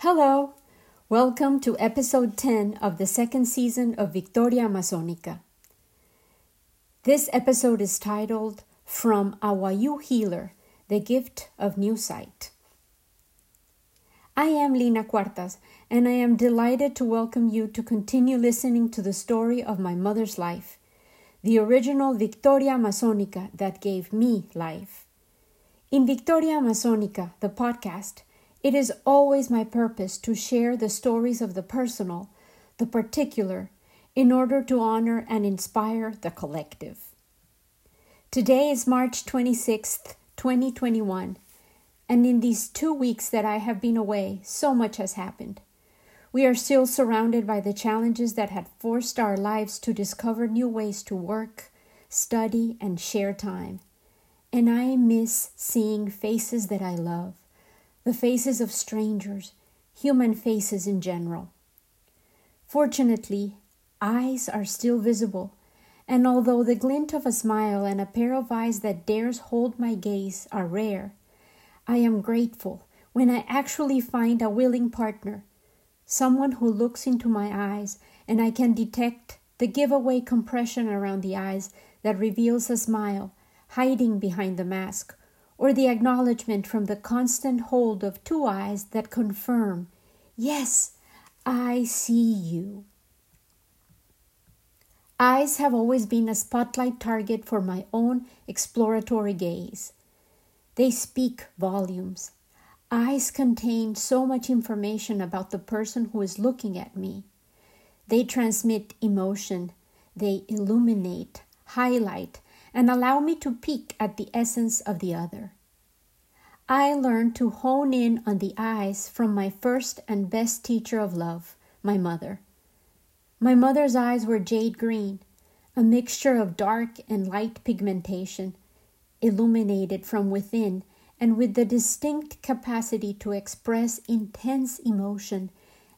Hello! Welcome to episode 10 of the second season of Victoria Amazonica. This episode is titled From a Wayuu Healer The Gift of New Sight. I am Lina Cuartas, and I am delighted to welcome you to continue listening to the story of my mother's life, the original Victoria Amazonica that gave me life. In Victoria Amazonica, the podcast, it is always my purpose to share the stories of the personal, the particular, in order to honor and inspire the collective. Today is March 26th, 2021, and in these two weeks that I have been away, so much has happened. We are still surrounded by the challenges that had forced our lives to discover new ways to work, study, and share time. And I miss seeing faces that I love the faces of strangers, human faces in general. Fortunately, eyes are still visible, and although the glint of a smile and a pair of eyes that dares hold my gaze are rare, I am grateful when I actually find a willing partner, someone who looks into my eyes and I can detect the giveaway compression around the eyes that reveals a smile hiding behind the mask or the acknowledgement from the constant hold of two eyes that confirm, Yes, I see you. Eyes have always been a spotlight target for my own exploratory gaze. They speak volumes. Eyes contain so much information about the person who is looking at me. They transmit emotion, they illuminate, highlight, and allow me to peek at the essence of the other. I learned to hone in on the eyes from my first and best teacher of love, my mother. My mother's eyes were jade green, a mixture of dark and light pigmentation, illuminated from within and with the distinct capacity to express intense emotion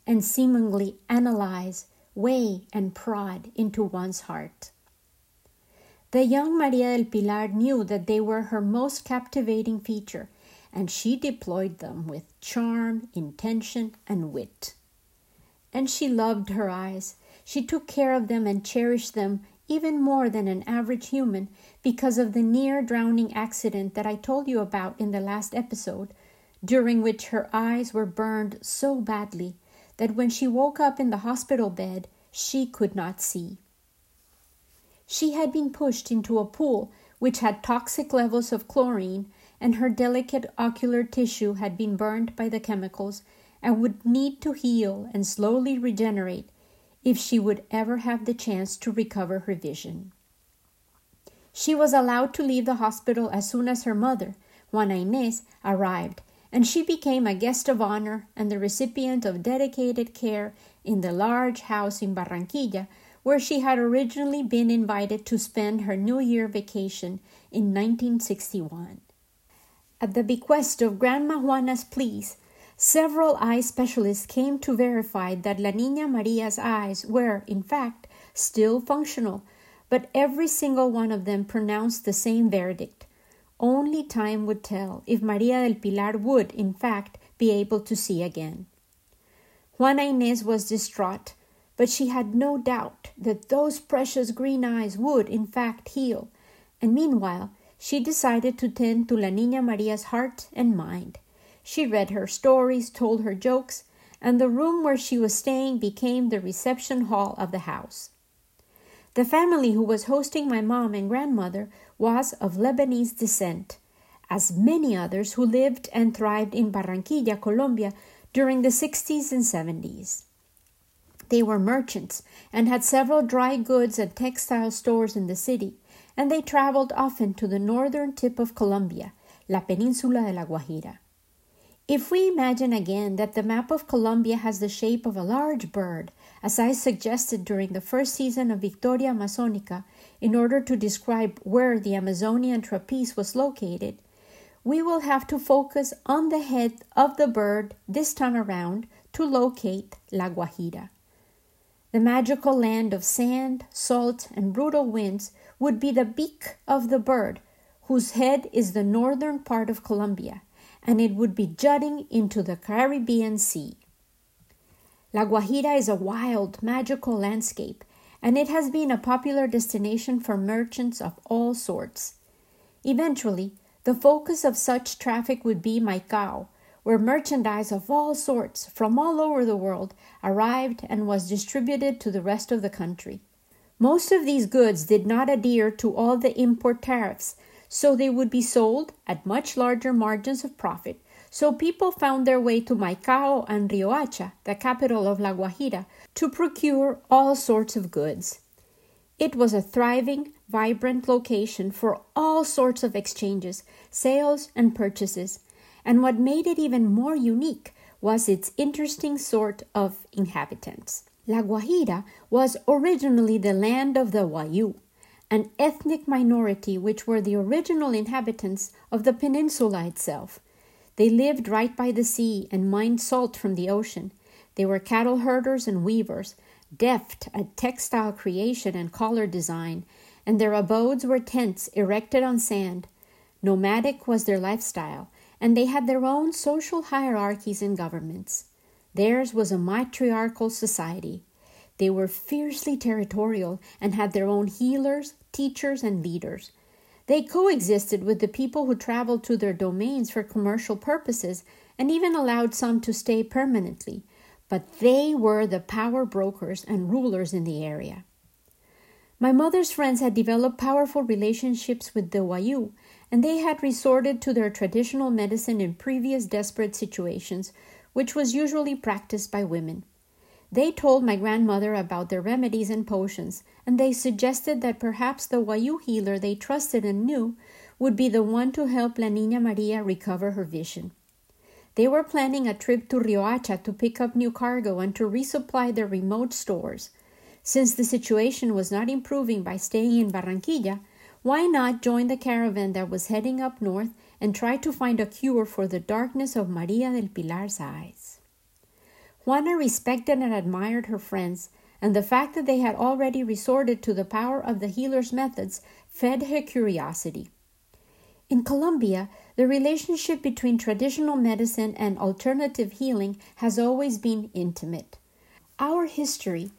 and seemingly analyze, weigh, and prod into one's heart. The young Maria del Pilar knew that they were her most captivating feature, and she deployed them with charm, intention, and wit. And she loved her eyes. She took care of them and cherished them even more than an average human because of the near drowning accident that I told you about in the last episode, during which her eyes were burned so badly that when she woke up in the hospital bed, she could not see. She had been pushed into a pool which had toxic levels of chlorine, and her delicate ocular tissue had been burned by the chemicals and would need to heal and slowly regenerate if she would ever have the chance to recover her vision. She was allowed to leave the hospital as soon as her mother, Juana Inés, arrived, and she became a guest of honor and the recipient of dedicated care in the large house in Barranquilla where she had originally been invited to spend her New Year vacation in 1961. At the bequest of Grandma Juana's pleas, several eye specialists came to verify that La Niña Maria's eyes were, in fact, still functional, but every single one of them pronounced the same verdict. Only time would tell if Maria del Pilar would, in fact, be able to see again. Juana Inés was distraught but she had no doubt that those precious green eyes would, in fact, heal, and meanwhile she decided to tend to La Niña Maria's heart and mind. She read her stories, told her jokes, and the room where she was staying became the reception hall of the house. The family who was hosting my mom and grandmother was of Lebanese descent, as many others who lived and thrived in Barranquilla, Colombia, during the 60s and 70s. They were merchants and had several dry goods and textile stores in the city, and they traveled often to the northern tip of Colombia, La Península de la Guajira. If we imagine again that the map of Colombia has the shape of a large bird, as I suggested during the first season of Victoria Amazonica, in order to describe where the Amazonian trapeze was located, we will have to focus on the head of the bird this time around to locate La Guajira. The magical land of sand, salt, and brutal winds would be the beak of the bird, whose head is the northern part of Colombia, and it would be jutting into the Caribbean Sea. La Guajira is a wild, magical landscape, and it has been a popular destination for merchants of all sorts. Eventually, the focus of such traffic would be Maicao, where merchandise of all sorts from all over the world arrived and was distributed to the rest of the country. Most of these goods did not adhere to all the import tariffs, so they would be sold at much larger margins of profit. So people found their way to Maicao and Riohacha, the capital of La Guajira, to procure all sorts of goods. It was a thriving, vibrant location for all sorts of exchanges, sales, and purchases, and what made it even more unique was its interesting sort of inhabitants. La Guajira was originally the land of the Wayuu, an ethnic minority which were the original inhabitants of the peninsula itself. They lived right by the sea and mined salt from the ocean. They were cattle herders and weavers, deft at textile creation and collar design, and their abodes were tents erected on sand. Nomadic was their lifestyle, and they had their own social hierarchies and governments. Theirs was a matriarchal society. They were fiercely territorial and had their own healers, teachers, and leaders. They coexisted with the people who traveled to their domains for commercial purposes and even allowed some to stay permanently, but they were the power brokers and rulers in the area. My mother's friends had developed powerful relationships with the Wayuu, and they had resorted to their traditional medicine in previous desperate situations which was usually practiced by women. They told my grandmother about their remedies and potions, and they suggested that perhaps the Wayuu healer they trusted and knew would be the one to help La Niña Maria recover her vision. They were planning a trip to Riohacha to pick up new cargo and to resupply their remote stores. Since the situation was not improving by staying in Barranquilla, why not join the caravan that was heading up north and try to find a cure for the darkness of Maria del Pilar's eyes. Juana respected and admired her friends, and the fact that they had already resorted to the power of the healer's methods fed her curiosity. In Colombia, the relationship between traditional medicine and alternative healing has always been intimate. Our history,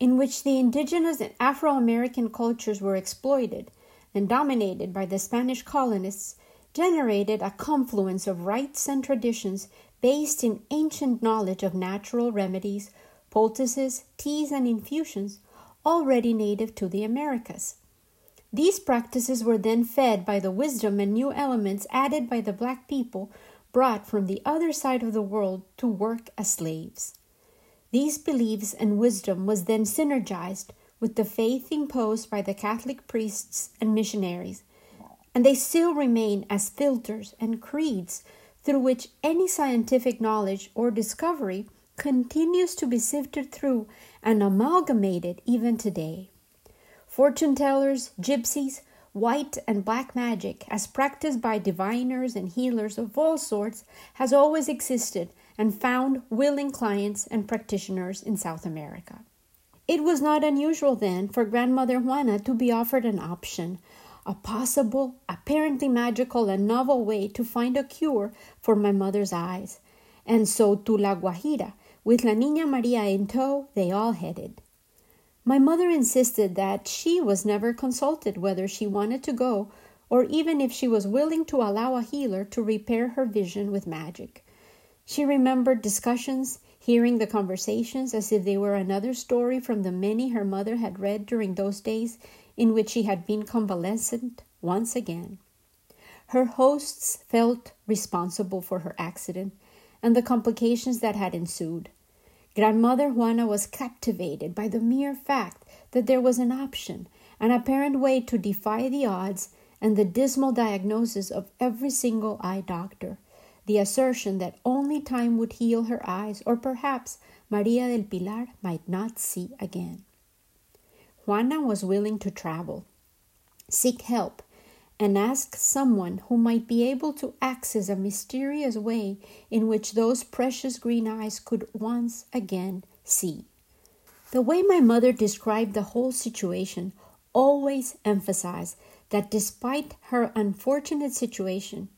in which the indigenous and Afro American cultures were exploited and dominated by the Spanish colonists, generated a confluence of rites and traditions based in ancient knowledge of natural remedies, poultices, teas, and infusions already native to the Americas. These practices were then fed by the wisdom and new elements added by the black people brought from the other side of the world to work as slaves. These beliefs and wisdom was then synergized with the faith imposed by the Catholic priests and missionaries and they still remain as filters and creeds through which any scientific knowledge or discovery continues to be sifted through and amalgamated even today. Fortune tellers, gypsies, white and black magic, as practiced by diviners and healers of all sorts, has always existed and found willing clients and practitioners in South America. It was not unusual then for Grandmother Juana to be offered an option a possible, apparently magical, and novel way to find a cure for my mother's eyes. And so to La Guajira, with La Niña Maria in tow, they all headed. My mother insisted that she was never consulted whether she wanted to go or even if she was willing to allow a healer to repair her vision with magic. She remembered discussions, hearing the conversations as if they were another story from the many her mother had read during those days in which she had been convalescent once again. Her hosts felt responsible for her accident and the complications that had ensued. Grandmother Juana was captivated by the mere fact that there was an option, an apparent way to defy the odds and the dismal diagnosis of every single eye doctor, the assertion that only time would heal her eyes, or perhaps Maria del Pilar might not see again. Juana was willing to travel, seek help, and ask someone who might be able to access a mysterious way in which those precious green eyes could once again see. The way my mother described the whole situation always emphasized that despite her unfortunate situation,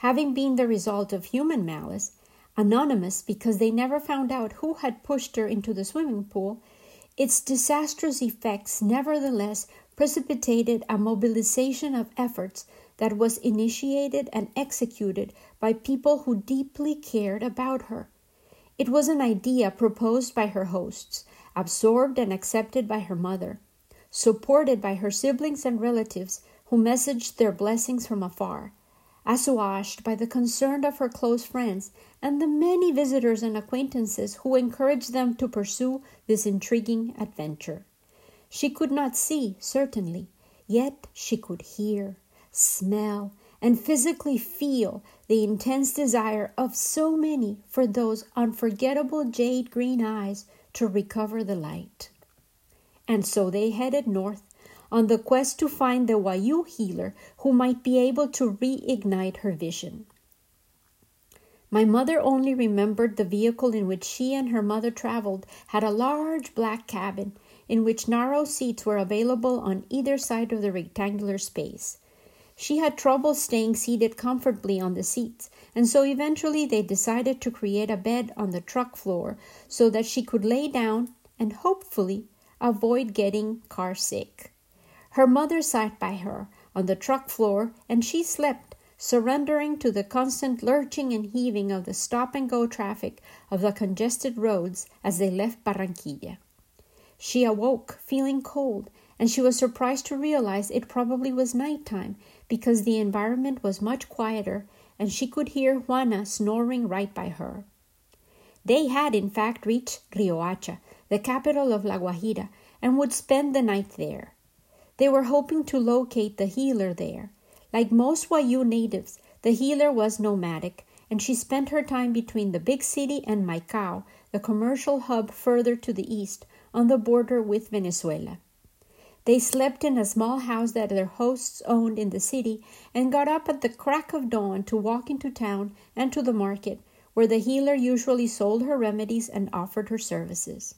having been the result of human malice, Anonymous because they never found out who had pushed her into the swimming pool, its disastrous effects nevertheless precipitated a mobilization of efforts that was initiated and executed by people who deeply cared about her. It was an idea proposed by her hosts, absorbed and accepted by her mother, supported by her siblings and relatives who messaged their blessings from afar, assuaged by the concern of her close friends and the many visitors and acquaintances who encouraged them to pursue this intriguing adventure. She could not see, certainly, yet she could hear, smell, and physically feel the intense desire of so many for those unforgettable jade green eyes to recover the light. And so they headed north on the quest to find the Wayuu healer who might be able to reignite her vision. My mother only remembered the vehicle in which she and her mother traveled had a large black cabin in which narrow seats were available on either side of the rectangular space. She had trouble staying seated comfortably on the seats, and so eventually they decided to create a bed on the truck floor so that she could lay down and hopefully avoid getting car sick. Her mother sat by her on the truck floor and she slept, surrendering to the constant lurching and heaving of the stop and go traffic of the congested roads as they left Barranquilla. She awoke feeling cold and she was surprised to realize it probably was night time because the environment was much quieter and she could hear Juana snoring right by her. They had, in fact, reached Riohacha, the capital of La Guajira, and would spend the night there. They were hoping to locate the healer there. Like most Wayuu natives, the healer was nomadic, and she spent her time between the big city and Maicao, the commercial hub further to the east, on the border with Venezuela. They slept in a small house that their hosts owned in the city and got up at the crack of dawn to walk into town and to the market, where the healer usually sold her remedies and offered her services.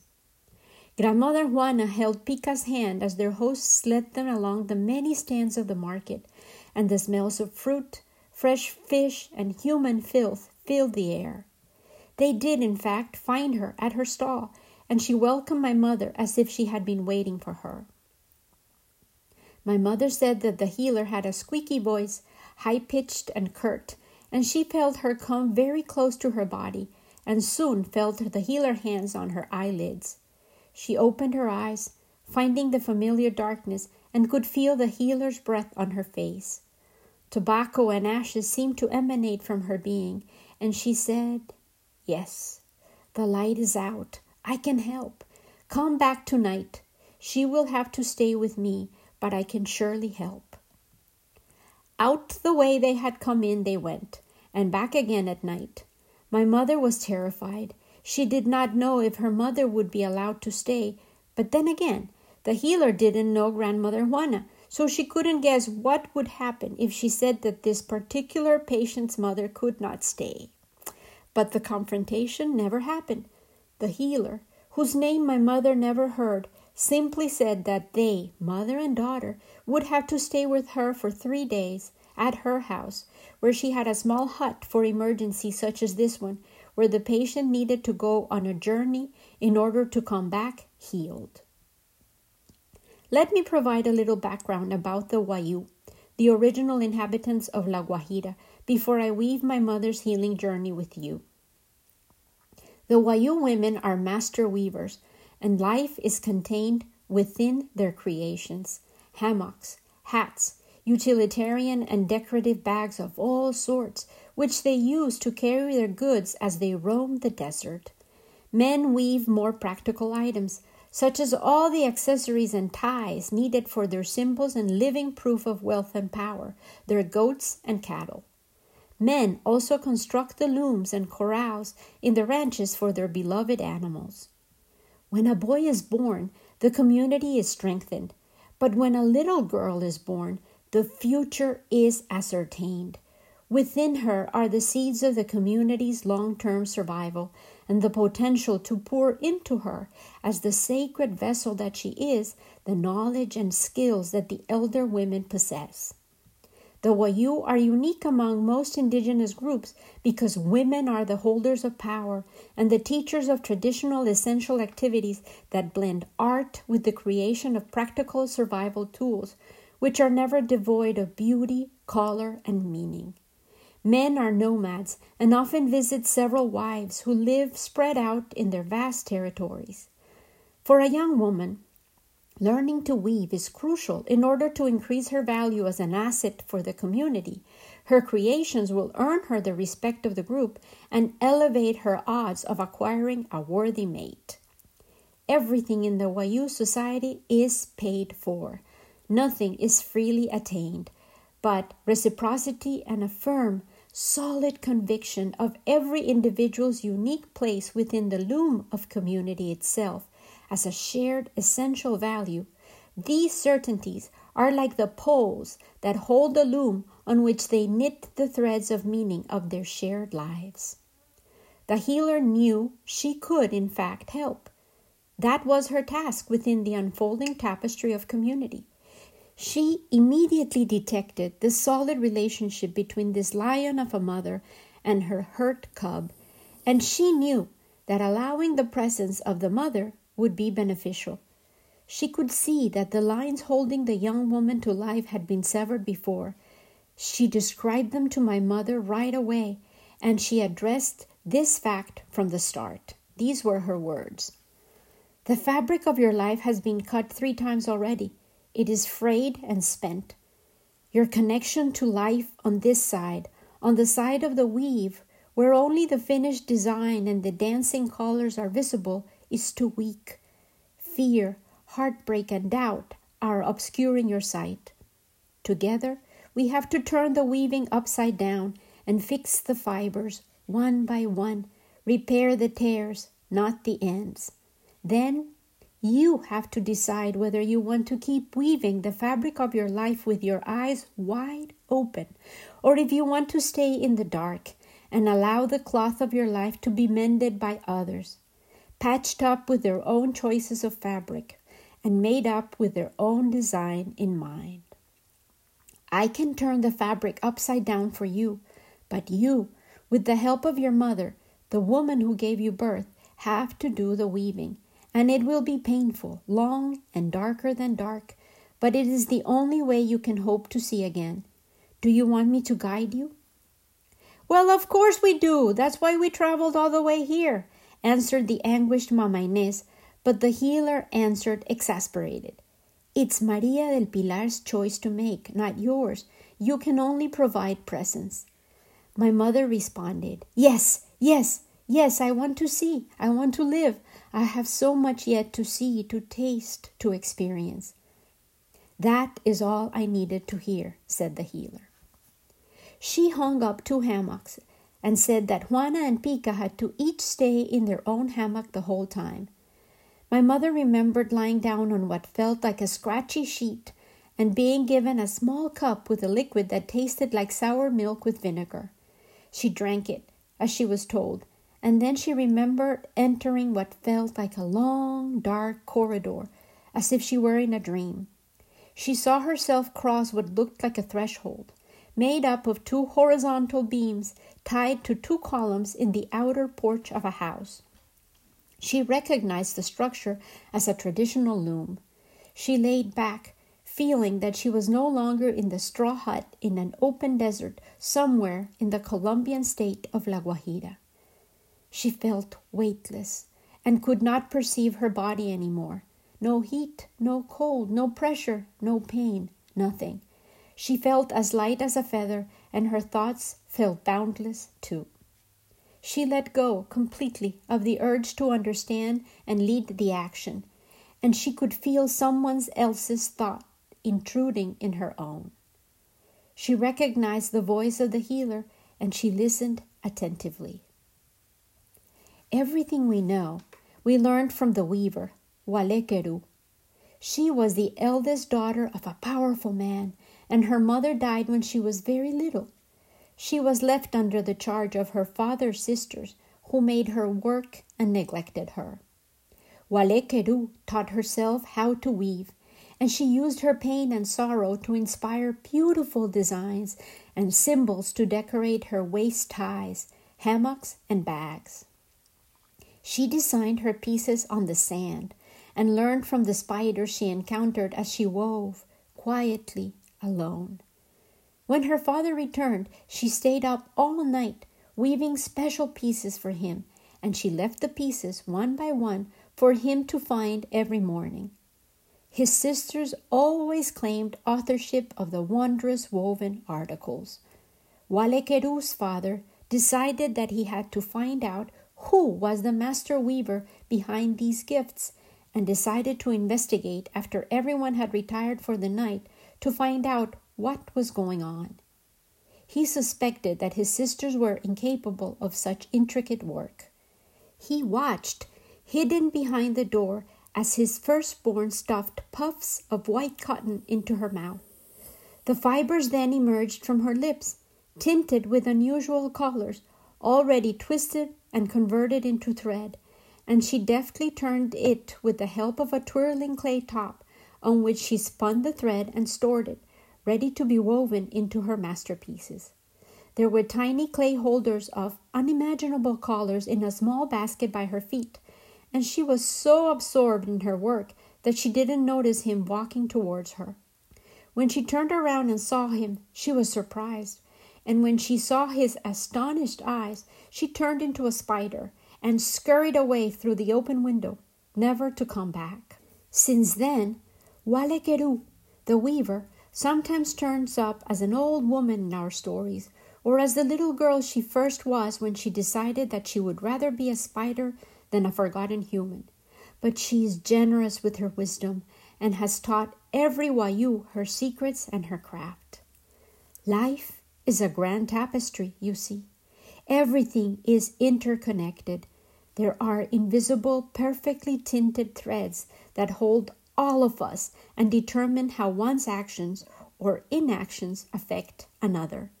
Grandmother Juana held Pica's hand as their hosts led them along the many stands of the market, and the smells of fruit, fresh fish, and human filth filled the air. They did, in fact, find her at her stall, and she welcomed my mother as if she had been waiting for her. My mother said that the healer had a squeaky voice, high pitched and curt, and she felt her come very close to her body, and soon felt the healer hands on her eyelids. She opened her eyes, finding the familiar darkness, and could feel the healer's breath on her face. Tobacco and ashes seemed to emanate from her being, and she said, Yes, the light is out. I can help. Come back tonight. She will have to stay with me but I can surely help. Out the way they had come in they went, and back again at night. My mother was terrified. She did not know if her mother would be allowed to stay, but then again, the healer didn't know grandmother Juana, so she couldn't guess what would happen if she said that this particular patient's mother could not stay. But the confrontation never happened. The healer, whose name my mother never heard, simply said that they, mother and daughter, would have to stay with her for three days at her house, where she had a small hut for emergencies such as this one, where the patient needed to go on a journey in order to come back healed. Let me provide a little background about the Wayuu, the original inhabitants of La Guajira, before I weave my mother's healing journey with you. The Wayuu women are master weavers and life is contained within their creations hammocks, hats, utilitarian and decorative bags of all sorts, which they use to carry their goods as they roam the desert. Men weave more practical items, such as all the accessories and ties needed for their symbols and living proof of wealth and power, their goats and cattle. Men also construct the looms and corrals in the ranches for their beloved animals. When a boy is born, the community is strengthened. But when a little girl is born, the future is ascertained. Within her are the seeds of the community's long term survival and the potential to pour into her, as the sacred vessel that she is, the knowledge and skills that the elder women possess. The Wayuu are unique among most indigenous groups because women are the holders of power and the teachers of traditional essential activities that blend art with the creation of practical survival tools, which are never devoid of beauty, color, and meaning. Men are nomads and often visit several wives who live spread out in their vast territories. For a young woman, Learning to weave is crucial in order to increase her value as an asset for the community. Her creations will earn her the respect of the group and elevate her odds of acquiring a worthy mate. Everything in the Wayuu society is paid for. Nothing is freely attained, but reciprocity and a firm, solid conviction of every individual's unique place within the loom of community itself as a shared essential value, these certainties are like the poles that hold the loom on which they knit the threads of meaning of their shared lives. The healer knew she could, in fact, help. That was her task within the unfolding tapestry of community. She immediately detected the solid relationship between this lion of a mother and her hurt cub, and she knew that allowing the presence of the mother would be beneficial. She could see that the lines holding the young woman to life had been severed before. She described them to my mother right away, and she addressed this fact from the start. These were her words The fabric of your life has been cut three times already. It is frayed and spent. Your connection to life on this side, on the side of the weave, where only the finished design and the dancing colors are visible, is too weak. Fear, heartbreak, and doubt are obscuring your sight. Together, we have to turn the weaving upside down and fix the fibers one by one, repair the tears, not the ends. Then you have to decide whether you want to keep weaving the fabric of your life with your eyes wide open, or if you want to stay in the dark and allow the cloth of your life to be mended by others patched up with their own choices of fabric and made up with their own design in mind. I can turn the fabric upside down for you, but you, with the help of your mother, the woman who gave you birth, have to do the weaving, and it will be painful, long, and darker than dark, but it is the only way you can hope to see again. Do you want me to guide you? Well, of course we do. That's why we traveled all the way here answered the anguished Mama Inés, but the healer answered exasperated. It's Maria del Pilar's choice to make, not yours. You can only provide presence. My mother responded, Yes, yes, yes, I want to see. I want to live. I have so much yet to see, to taste, to experience. That is all I needed to hear, said the healer. She hung up two hammocks and said that Juana and Pica had to each stay in their own hammock the whole time. My mother remembered lying down on what felt like a scratchy sheet and being given a small cup with a liquid that tasted like sour milk with vinegar. She drank it, as she was told, and then she remembered entering what felt like a long, dark corridor, as if she were in a dream. She saw herself cross what looked like a threshold, made up of two horizontal beams tied to two columns in the outer porch of a house. She recognized the structure as a traditional loom. She laid back, feeling that she was no longer in the straw hut in an open desert somewhere in the Colombian state of La Guajira. She felt weightless and could not perceive her body any more. No heat, no cold, no pressure, no pain, nothing. She felt as light as a feather, and her thoughts felt boundless too. She let go completely of the urge to understand and lead the action, and she could feel someone else's thought intruding in her own. She recognized the voice of the healer and she listened attentively. Everything we know, we learned from the weaver, Walekeru. She was the eldest daughter of a powerful man and her mother died when she was very little. She was left under the charge of her father's sisters, who made her work and neglected her. Walekeru taught herself how to weave, and she used her pain and sorrow to inspire beautiful designs and symbols to decorate her waist ties, hammocks, and bags. She designed her pieces on the sand and learned from the spiders she encountered as she wove, quietly, alone. When her father returned, she stayed up all night weaving special pieces for him, and she left the pieces one by one for him to find every morning. His sisters always claimed authorship of the wondrous woven articles. Walekeru's father decided that he had to find out who was the master weaver behind these gifts and decided to investigate after everyone had retired for the night to find out what was going on. He suspected that his sisters were incapable of such intricate work. He watched, hidden behind the door, as his firstborn stuffed puffs of white cotton into her mouth. The fibers then emerged from her lips, tinted with unusual colors, already twisted and converted into thread, and she deftly turned it with the help of a twirling clay top, on which she spun the thread and stored it, ready to be woven into her masterpieces. There were tiny clay holders of unimaginable colors in a small basket by her feet, and she was so absorbed in her work that she didn't notice him walking towards her. When she turned around and saw him, she was surprised, and when she saw his astonished eyes, she turned into a spider and scurried away through the open window, never to come back. Since then, Walekeru, the weaver, sometimes turns up as an old woman in our stories, or as the little girl she first was when she decided that she would rather be a spider than a forgotten human. But she is generous with her wisdom and has taught every Wayuu her secrets and her craft. Life is a grand tapestry, you see. Everything is interconnected. There are invisible, perfectly tinted threads that hold all of us and determine how one's actions or inactions affect another.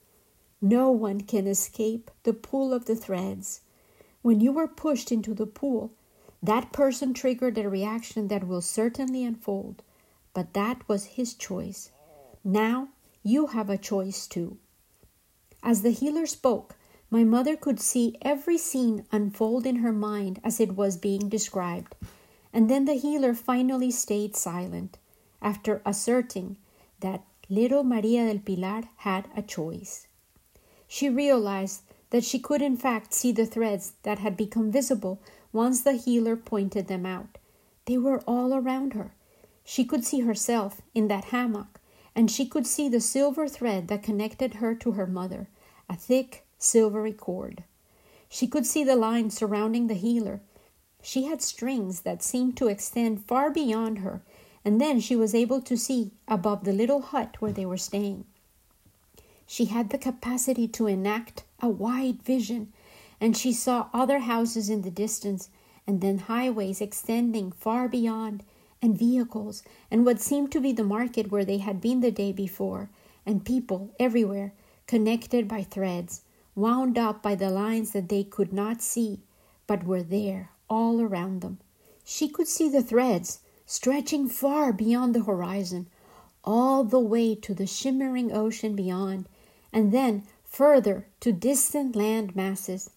No one can escape the pull of the threads. When you were pushed into the pool, that person triggered a reaction that will certainly unfold, but that was his choice. Now you have a choice too. As the healer spoke, my mother could see every scene unfold in her mind as it was being described, and then the healer finally stayed silent after asserting that little Maria del Pilar had a choice. She realized that she could in fact see the threads that had become visible once the healer pointed them out. They were all around her. She could see herself in that hammock, and she could see the silver thread that connected her to her mother, a thick, silvery cord. She could see the lines surrounding the healer. She had strings that seemed to extend far beyond her, and then she was able to see above the little hut where they were staying. She had the capacity to enact a wide vision, and she saw other houses in the distance, and then highways extending far beyond, and vehicles, and what seemed to be the market where they had been the day before, and people everywhere, connected by threads, wound up by the lines that they could not see, but were there all around them. She could see the threads stretching far beyond the horizon, all the way to the shimmering ocean beyond, and then further to distant land masses,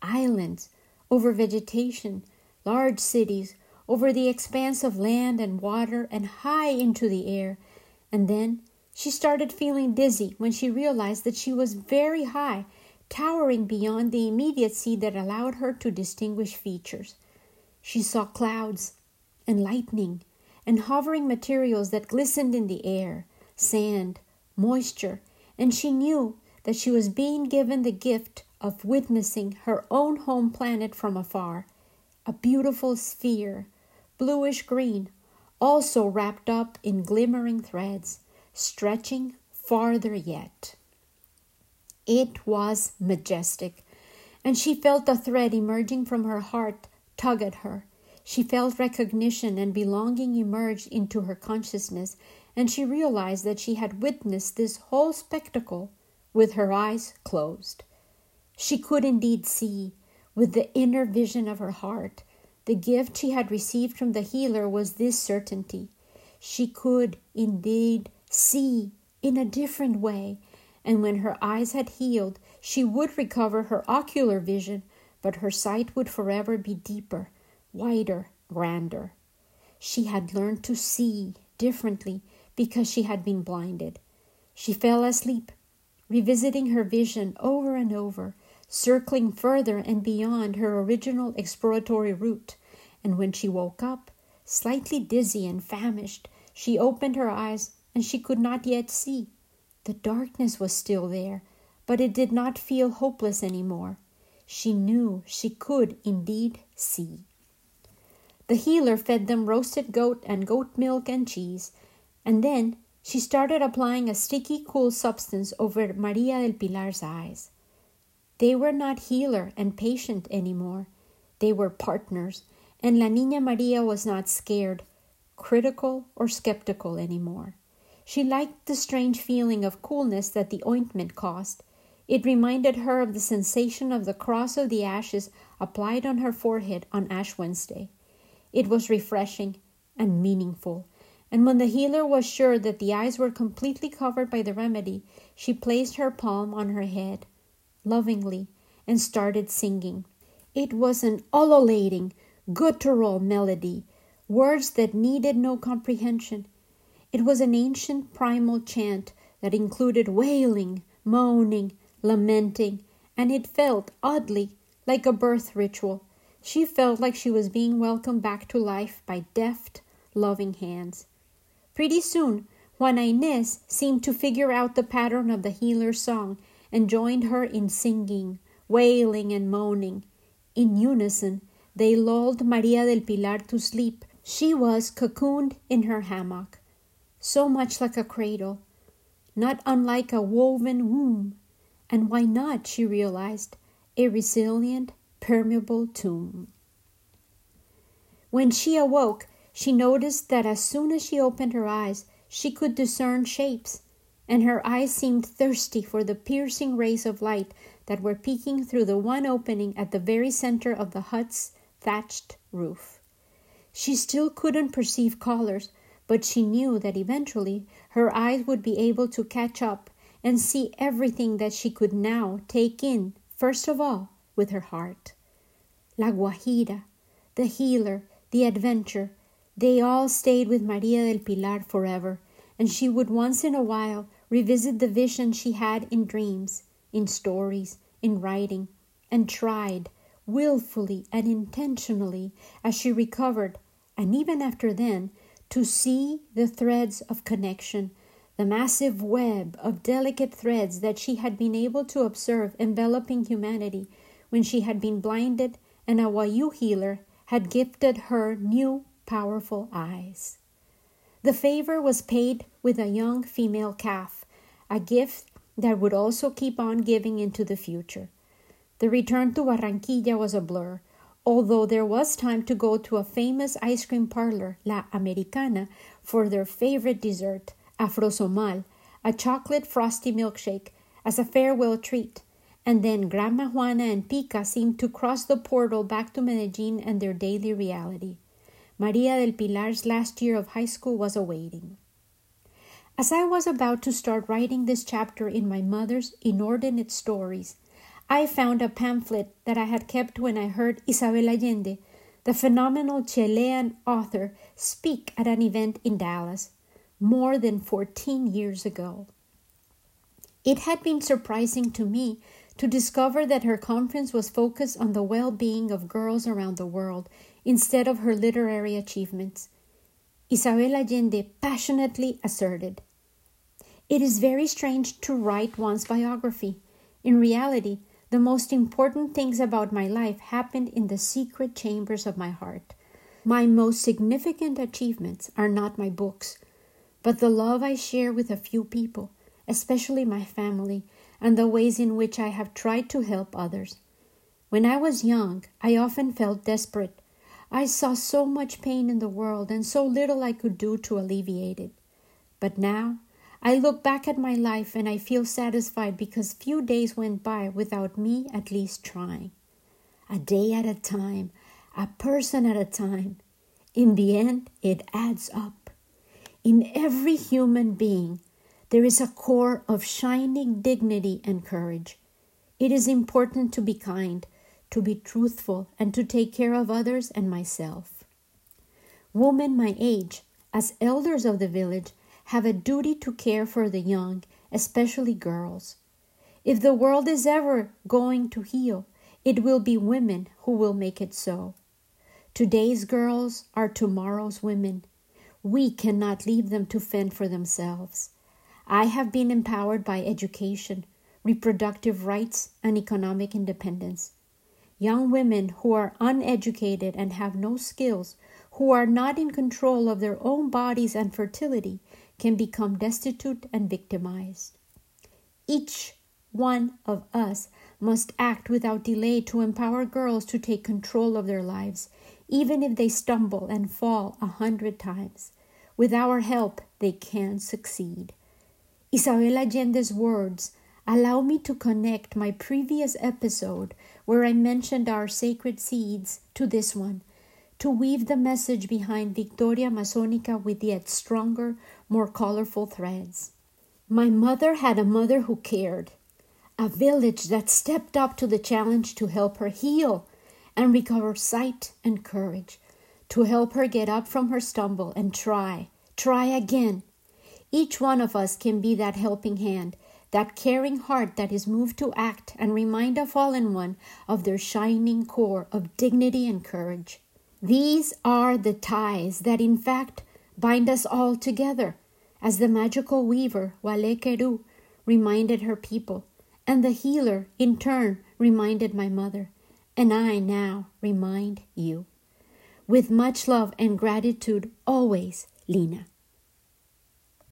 islands, over vegetation, large cities, over the expanse of land and water, and high into the air. And then she started feeling dizzy when she realized that she was very high, towering beyond the immediacy that allowed her to distinguish features. She saw clouds and lightning and hovering materials that glistened in the air, sand, moisture, and she knew that she was being given the gift of witnessing her own home planet from afar, a beautiful sphere, bluish green, also wrapped up in glimmering threads, stretching farther yet. It was majestic, and she felt a thread emerging from her heart tug at her. She felt recognition and belonging emerge into her consciousness and she realized that she had witnessed this whole spectacle with her eyes closed. She could indeed see, with the inner vision of her heart, the gift she had received from the healer was this certainty. she could indeed see in a different way, and when her eyes had healed, she would recover her ocular vision, but her sight would forever be deeper, wider, grander. She had learned to see differently because she had been blinded. She fell asleep, revisiting her vision over and over, circling further and beyond her original exploratory route, and when she woke up, slightly dizzy and famished, she opened her eyes and she could not yet see. The darkness was still there, but it did not feel hopeless any more. She knew she could indeed see. The healer fed them roasted goat and goat milk and cheese, and then she started applying a sticky, cool substance over Maria del Pilar's eyes. They were not healer and patient anymore. They were partners, and La Niña Maria was not scared, critical, or skeptical anymore. She liked the strange feeling of coolness that the ointment caused. It reminded her of the sensation of the cross of the ashes applied on her forehead on Ash Wednesday. It was refreshing and meaningful, and when the healer was sure that the eyes were completely covered by the remedy, she placed her palm on her head lovingly and started singing. It was an ululating, guttural melody, words that needed no comprehension. It was an ancient primal chant that included wailing, moaning, lamenting, and it felt oddly like a birth ritual. She felt like she was being welcomed back to life by deft, loving hands. Pretty soon, Juana Inés seemed to figure out the pattern of the healer's song and joined her in singing, wailing, and moaning. In unison, they lulled Maria del Pilar to sleep. She was cocooned in her hammock so much like a cradle, not unlike a woven womb, and why not, she realized, a resilient, permeable tomb. When she awoke, she noticed that as soon as she opened her eyes, she could discern shapes, and her eyes seemed thirsty for the piercing rays of light that were peeking through the one opening at the very center of the hut's thatched roof. She still couldn't perceive colors, but she knew that eventually her eyes would be able to catch up and see everything that she could now take in, first of all, with her heart. La Guajira, the healer, the adventure, they all stayed with Maria del Pilar forever, and she would once in a while revisit the vision she had in dreams, in stories, in writing, and tried, wilfully and intentionally, as she recovered, and even after then, to see the threads of connection, the massive web of delicate threads that she had been able to observe enveloping humanity when she had been blinded and a Wayuu healer had gifted her new powerful eyes. The favor was paid with a young female calf, a gift that would also keep on giving into the future. The return to Barranquilla was a blur, although there was time to go to a famous ice cream parlor, La Americana, for their favorite dessert, Afrosomal, a chocolate frosty milkshake, as a farewell treat. And then Grandma Juana and Pica seemed to cross the portal back to Medellin and their daily reality. Maria del Pilar's last year of high school was awaiting. As I was about to start writing this chapter in my mother's inordinate stories, I found a pamphlet that I had kept when I heard Isabel Allende, the phenomenal Chilean author, speak at an event in Dallas more than 14 years ago. It had been surprising to me to discover that her conference was focused on the well being of girls around the world instead of her literary achievements. Isabel Allende passionately asserted It is very strange to write one's biography. In reality, the most important things about my life happened in the secret chambers of my heart. My most significant achievements are not my books, but the love I share with a few people, especially my family, and the ways in which I have tried to help others. When I was young, I often felt desperate. I saw so much pain in the world and so little I could do to alleviate it. But now, I look back at my life and I feel satisfied because few days went by without me at least trying. A day at a time, a person at a time. In the end, it adds up. In every human being, there is a core of shining dignity and courage. It is important to be kind, to be truthful, and to take care of others and myself. Women my age, as elders of the village, have a duty to care for the young, especially girls. If the world is ever going to heal, it will be women who will make it so. Today's girls are tomorrow's women. We cannot leave them to fend for themselves. I have been empowered by education, reproductive rights, and economic independence. Young women who are uneducated and have no skills, who are not in control of their own bodies and fertility, can become destitute and victimized. Each one of us must act without delay to empower girls to take control of their lives, even if they stumble and fall a hundred times. With our help, they can succeed. Isabel Allende's words allow me to connect my previous episode, where I mentioned our sacred seeds, to this one, to weave the message behind Victoria Masonica with yet stronger, more colorful threads. My mother had a mother who cared a village that stepped up to the challenge to help her heal and recover sight and courage, to help her get up from her stumble and try, try again. Each one of us can be that helping hand, that caring heart that is moved to act and remind a fallen one of their shining core of dignity and courage. These are the ties that, in fact, bind us all together, as the magical weaver Walekeru reminded her people and the healer, in turn, reminded my mother, and I now remind you. With much love and gratitude, always, Lena.